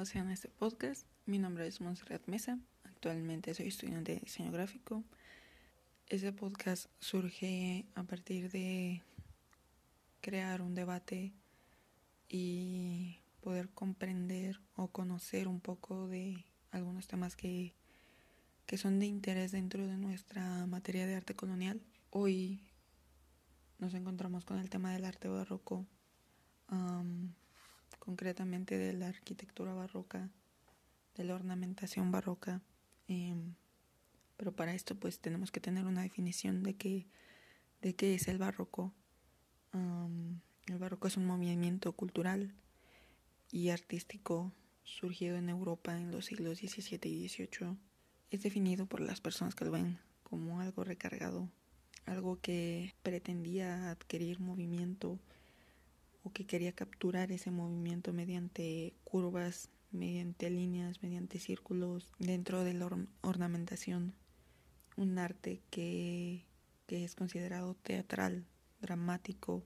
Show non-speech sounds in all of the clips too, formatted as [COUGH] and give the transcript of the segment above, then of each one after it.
bienvenidos sean a este podcast. Mi nombre es Montserrat Mesa. Actualmente soy estudiante de diseño gráfico. Este podcast surge a partir de crear un debate y poder comprender o conocer un poco de algunos temas que, que son de interés dentro de nuestra materia de arte colonial. Hoy nos encontramos con el tema del arte barroco concretamente de la arquitectura barroca, de la ornamentación barroca. Em, pero para esto pues tenemos que tener una definición de qué, de qué es el barroco. el barroco es un movimiento cultural y artístico surgido en Europa en los siglos XVII y XVIII. Es definido por las personas que lo ven como algo recargado, algo que pretendía adquirir movimiento o que quería capturar ese movimiento mediante curvas, mediante líneas, mediante círculos dentro de la ornamentación. Un arte que, es considerado teatral, dramático,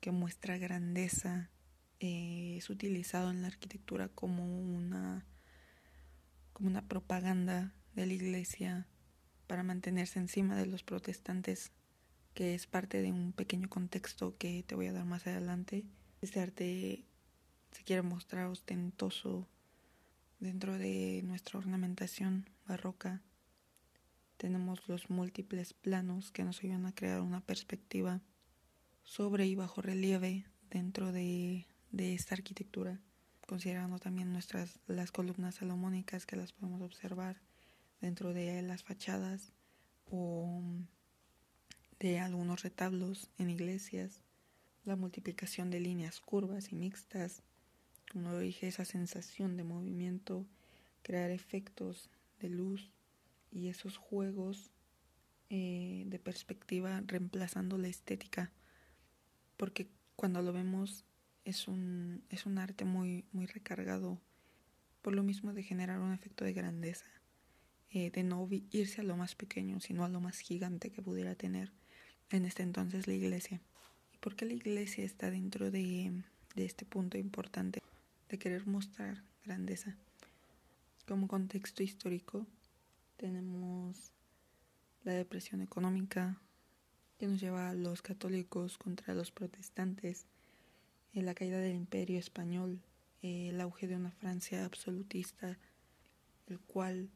que muestra grandeza, eh, es utilizado en la arquitectura como una, como una propaganda de la iglesia para mantenerse encima de los protestantes que es parte de un pequeño contexto que te voy a dar más adelante. Este arte se quiere mostrar ostentoso dentro de nuestra ornamentación barroca. Tenemos los múltiples planos que nos ayudan a crear una perspectiva sobre y bajo relieve dentro de, esta arquitectura, considerando también nuestras las columnas salomónicas que las podemos observar dentro de las fachadas o de algunos retablos en iglesias, la multiplicación de líneas curvas y mixtas, como dije, esa sensación de movimiento, crear efectos de luz y esos juegos eh, de perspectiva reemplazando la estética, porque cuando lo vemos es un, es un arte muy, muy recargado, por lo mismo de generar un efecto de grandeza, eh, de no irse a lo más pequeño, sino a lo más gigante que pudiera tener en este entonces la iglesia. ¿Y por qué la iglesia está dentro de, este punto importante de querer mostrar grandeza? Como contexto histórico tenemos la depresión económica que nos lleva a los católicos contra los protestantes, eh, la caída del imperio español, eh, el auge de una Francia absolutista, el cual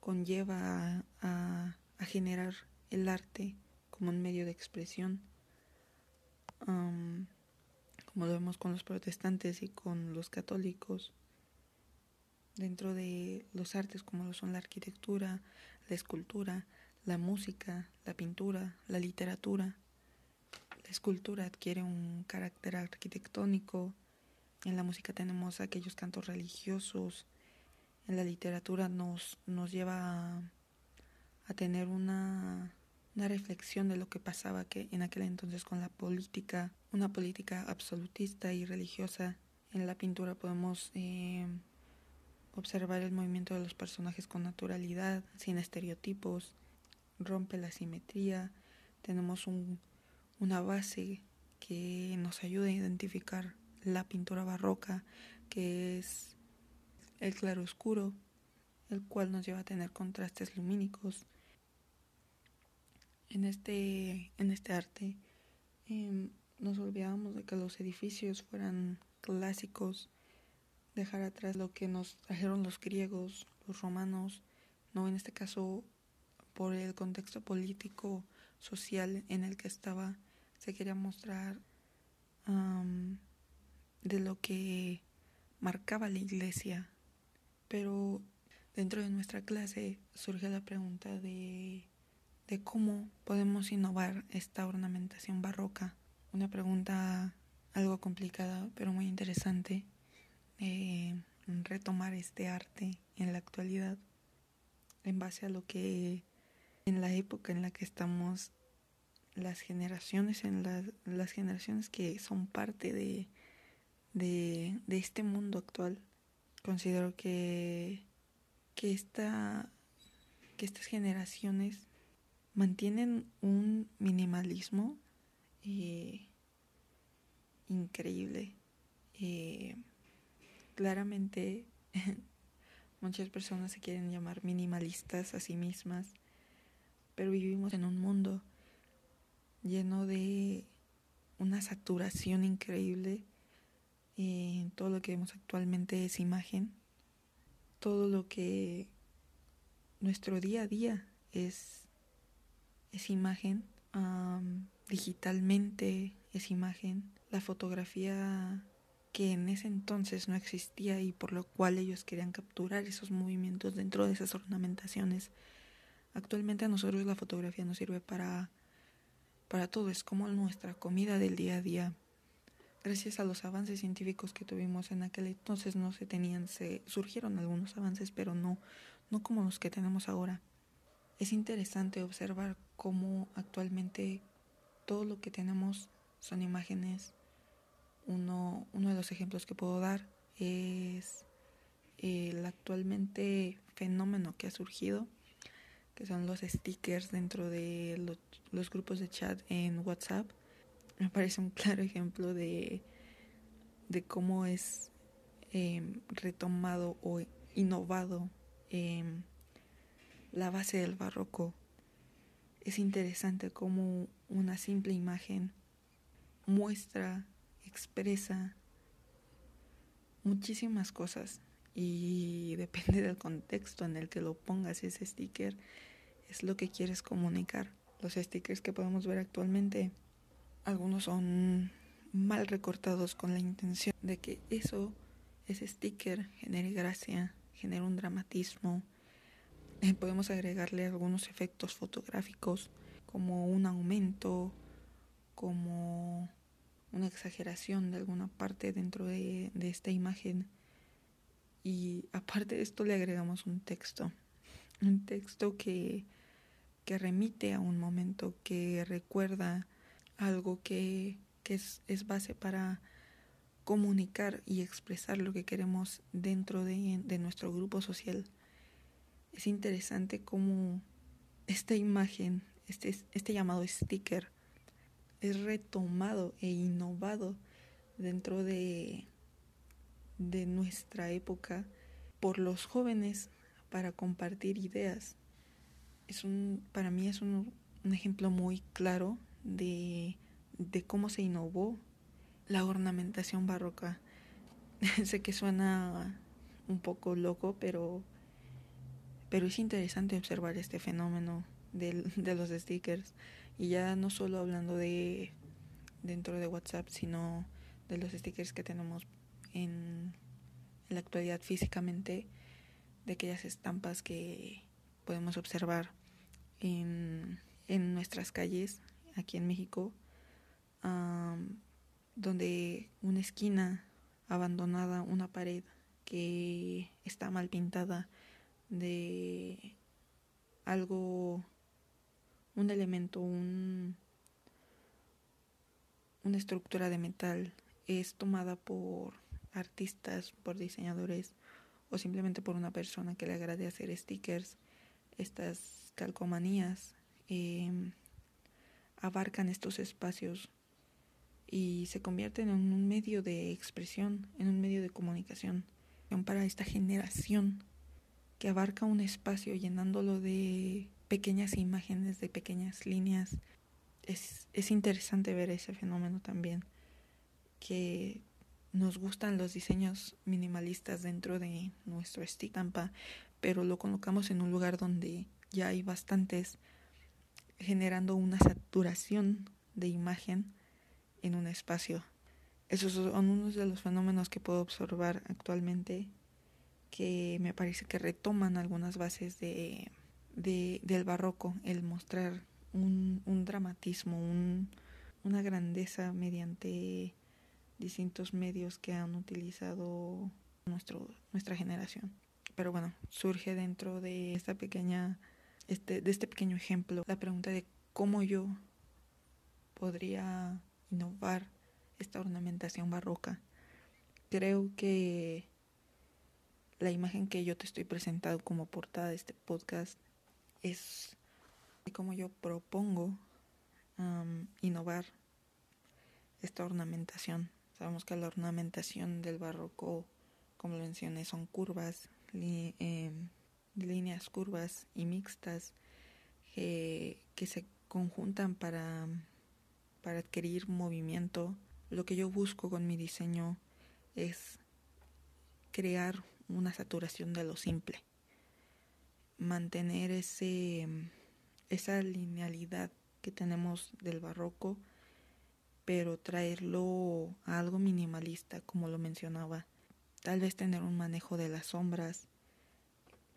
conlleva a generar el arte como un medio de expresión, como lo vemos con los protestantes y con los católicos, dentro de los artes como lo son la arquitectura, la escultura, la música, la pintura, la literatura. La escultura adquiere un carácter arquitectónico, en la música tenemos aquellos cantos religiosos, en la literatura nos, nos lleva a, a tener una una reflexión de lo que pasaba que en aquel entonces con la política, una política absolutista y religiosa. En la pintura podemos eh, observar el movimiento de los personajes con naturalidad, sin estereotipos, rompe la simetría, tenemos un, una base que nos ayuda a identificar la pintura barroca, que es el claro oscuro, el cual nos lleva a tener contrastes lumínicos en este, en este arte em, nos olvidamos de que los edificios fueran clásicos, dejar atrás lo que nos trajeron los griegos, los romanos, no en este caso por el contexto político, social en el que estaba, se quería mostrar de lo que marcaba la iglesia. Pero dentro de nuestra clase surge la pregunta de de cómo podemos innovar esta ornamentación barroca. Una pregunta algo complicada, pero muy interesante. retomar este arte en la actualidad en base a lo que en la época en la que estamos las generaciones en las generaciones que son parte de, de, de este mundo actual considero que que esta que estas generaciones mantienen un minimalismo eh, increíble. Eh, claramente [LAUGHS] muchas personas se quieren llamar minimalistas a sí mismas, pero vivimos en un mundo lleno de una saturación increíble. en todo lo que vemos actualmente es imagen. Todo lo que nuestro día a día es, es imagen. digitalmente es imagen. La fotografía que en ese entonces no existía y por lo cual ellos querían capturar esos movimientos dentro de esas ornamentaciones. Actualmente a nosotros la fotografía nos sirve para para todo, es como nuestra comida del día a día. Gracias a los avances científicos que tuvimos en aquel entonces no se tenían, se surgieron algunos avances, pero no, no como los que tenemos ahora. Es interesante observar cómo actualmente todo lo que tenemos son imágenes. Uno, de los ejemplos que puedo dar es el actualmente fenómeno que ha surgido que son los stickers dentro de los, grupos de chat en WhatsApp. Me parece un claro ejemplo de, de cómo es em, retomado o innovado em, la base del barroco. Es interesante cómo una simple imagen muestra, expresa muchísimas cosas y [LAUGHS] depende del contexto en el que lo pongas ese sticker es lo que quieres comunicar. Los stickers que podemos ver actualmente, algunos son mal recortados con la intención de que eso, ese sticker, genere gracia, genere un dramatismo. [LAUGHS] Podemos agregarle algunos efectos fotográficos como un aumento, como una exageración de alguna parte dentro de, de esta imagen. Y aparte de esto le agregamos un texto. Un texto que que remite a un momento, que recuerda algo que, es, base para comunicar y expresar lo que queremos dentro de, de nuestro grupo social. Es interesante cómo esta imagen, este, este llamado sticker, es retomado e innovado dentro de, de nuestra época por los jóvenes para compartir ideas es un, para mí es un, ejemplo muy claro de, cómo se innovó la ornamentación barroca. [LAUGHS] sé que suena un poco loco, pero, pero es interesante observar este fenómeno de, [LAUGHS] de los stickers. Y ya no solo hablando de dentro de WhatsApp, sino de los stickers que tenemos en, la actualidad físicamente, de aquellas estampas que podemos observar en, en nuestras calles aquí en México, donde una esquina abandonada, una pared que está mal pintada de algo, un elemento, un, una estructura de metal es tomada por artistas, por diseñadores o simplemente por una persona que le agrade hacer stickers, estas calcomanías em, abarcan estos espacios y se convierten en un medio de expresión, en un medio de comunicación para esta generación que abarca un espacio llenándolo de pequeñas imágenes, de pequeñas líneas. Es, es interesante ver ese fenómeno también, que nos gustan los diseños minimalistas dentro de nuestro estampa, pero lo colocamos en un lugar donde ya hay bastantes generando una saturación de imagen en un espacio. Esos son unos de los fenómenos que puedo observar actualmente que me parece que retoman algunas bases de, del barroco, el mostrar un, dramatismo, un, una grandeza mediante distintos medios que han utilizado nuestro, nuestra generación. Pero bueno, surge dentro de esta pequeña este, de este pequeño ejemplo, la pregunta de cómo yo podría innovar esta ornamentación barroca. Creo que la imagen que yo te estoy presentando como portada de este podcast es como yo propongo innovar esta ornamentación. Sabemos que la ornamentación del barroco como lo mencioné, son curvas, em, líneas curvas y mixtas que, que se conjuntan para, para adquirir movimiento. Lo que yo busco con mi diseño es crear una saturación de lo simple, mantener ese, esa linealidad que tenemos del barroco, pero traerlo a algo minimalista, como lo mencionaba. Tal vez tener un manejo de las sombras.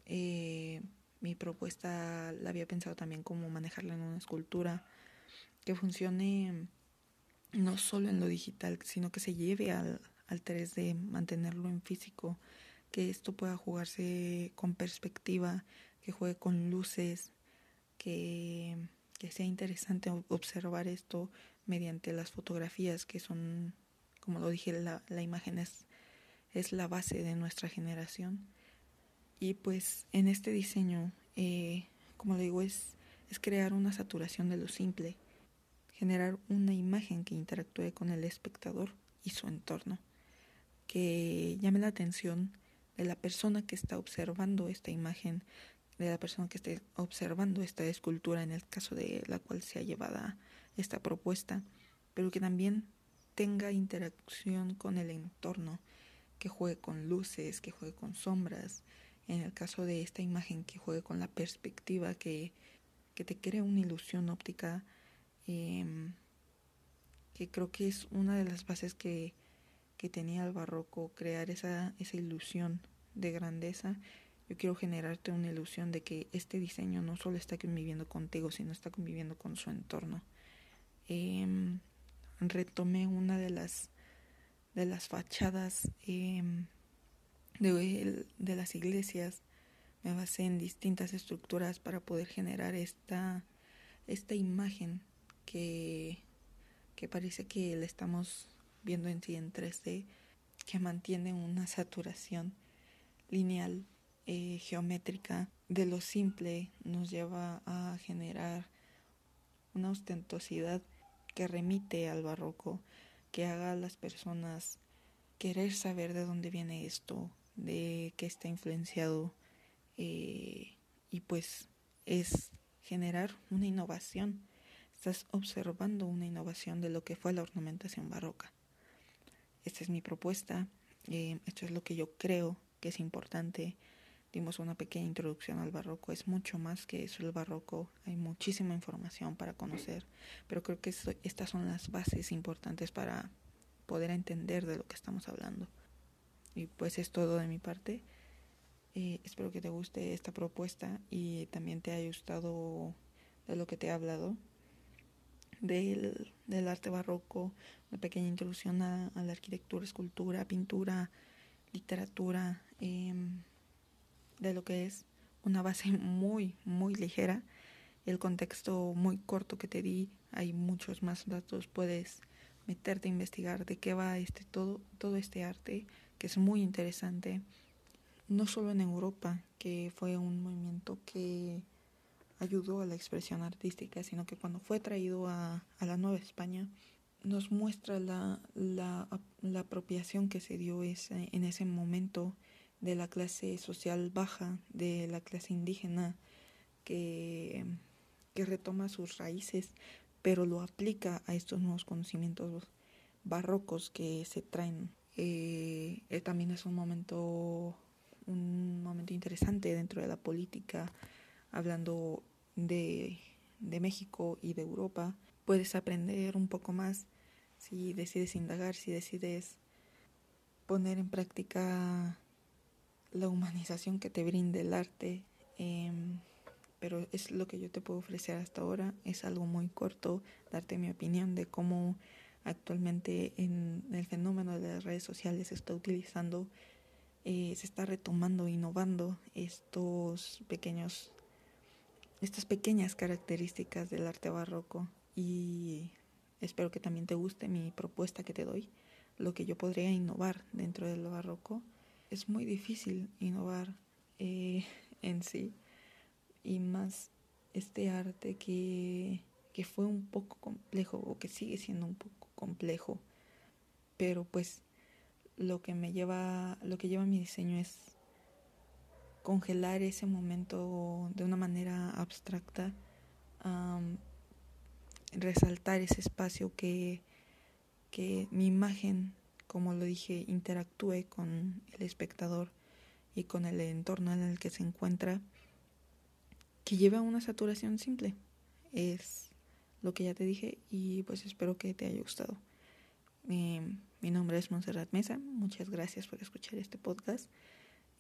Eh, mi propuesta la había pensado también como manejarla en una escultura que funcione no solo en lo digital, sino que se lleve al, al 3D, mantenerlo en físico, que esto pueda jugarse con perspectiva, que juegue con luces, que, que sea interesante observar esto mediante las fotografías que son, como lo dije, la, la imagen es, es la base de nuestra generación. Y pues en este diseño, eh, como le digo, es, es crear una saturación de lo simple, generar una imagen que interactúe con el espectador y su entorno, que llame la atención de la persona que está observando esta imagen, de la persona que esté observando esta escultura, en el caso de la cual se ha llevada esta propuesta, pero que también tenga interacción con el entorno, que juegue con luces, que juegue con sombras, en el caso de esta imagen que juegue con la perspectiva, que, que te crea una ilusión óptica, em, que creo que es una de las bases que, que tenía el barroco, crear esa, esa ilusión de grandeza. Yo quiero generarte una ilusión de que este diseño no solo está conviviendo contigo, sino está conviviendo con su entorno. Em, retomé una de las de las fachadas eh, de, de las iglesias. Me basé en distintas estructuras para poder generar esta, esta imagen que, que parece que la estamos viendo en sí en 3D, que mantiene una saturación lineal, eh, geométrica, de lo simple nos lleva a generar una ostentosidad que remite al barroco, que haga a las personas querer saber de dónde viene esto, de que está influenciado eh, y pues es generar una innovación. Estás observando una innovación de lo que fue la ornamentación barroca. Esta es mi propuesta, eh, esto es lo que yo creo que es importante. Dimos una pequeña introducción al barroco, es mucho más que eso el barroco, hay muchísima información para conocer, pero creo que estas son las bases importantes para poder entender de lo que estamos hablando. Y pues es todo de mi parte. Eh, espero que te guste esta propuesta y también te haya gustado de lo que te he hablado del, del arte barroco, una pequeña introducción a, la arquitectura, escultura, pintura, literatura, em, de lo que es una base [LAUGHS] muy, muy ligera. El contexto muy corto que te di, hay muchos más datos, puedes meterte a investigar de qué va este todo, todo este arte que es muy interesante, no solo en Europa, que fue un movimiento que ayudó a la expresión artística, sino que cuando fue traído a, a la Nueva España, nos muestra la, la, la apropiación que se dio ese, en ese momento de la clase social baja, de la clase indígena, que, que retoma sus raíces, pero lo aplica a estos nuevos conocimientos barrocos que se traen. Eh, eh, también es un momento, un momento interesante dentro de la política, hablando de, de México y de Europa. Puedes aprender un poco más si decides indagar, si decides poner en práctica la humanización que te brinde el arte. Em, pero es lo que yo te puedo ofrecer hasta ahora. Es algo muy corto, darte mi opinión de cómo actualmente en el fenómeno de las redes sociales se está utilizando, eh, se está retomando, innovando estos pequeños, estas pequeñas características del arte barroco y espero que también te guste mi propuesta que te doy, lo que yo podría innovar dentro del barroco. Es muy difícil innovar eh, [LAUGHS] en sí y más este arte que, que fue un poco complejo o que sigue siendo un poco complejo, pero pues lo que me lleva, lo que lleva mi diseño es congelar ese momento de una manera abstracta, resaltar ese espacio que, que mi imagen, como lo dije, interactúe con el espectador y con el entorno en el que se encuentra, que lleve a una saturación simple. Es lo que ya te dije y pues espero que te haya gustado. Eh, mi nombre es Monserrat Mesa, muchas gracias por escuchar este podcast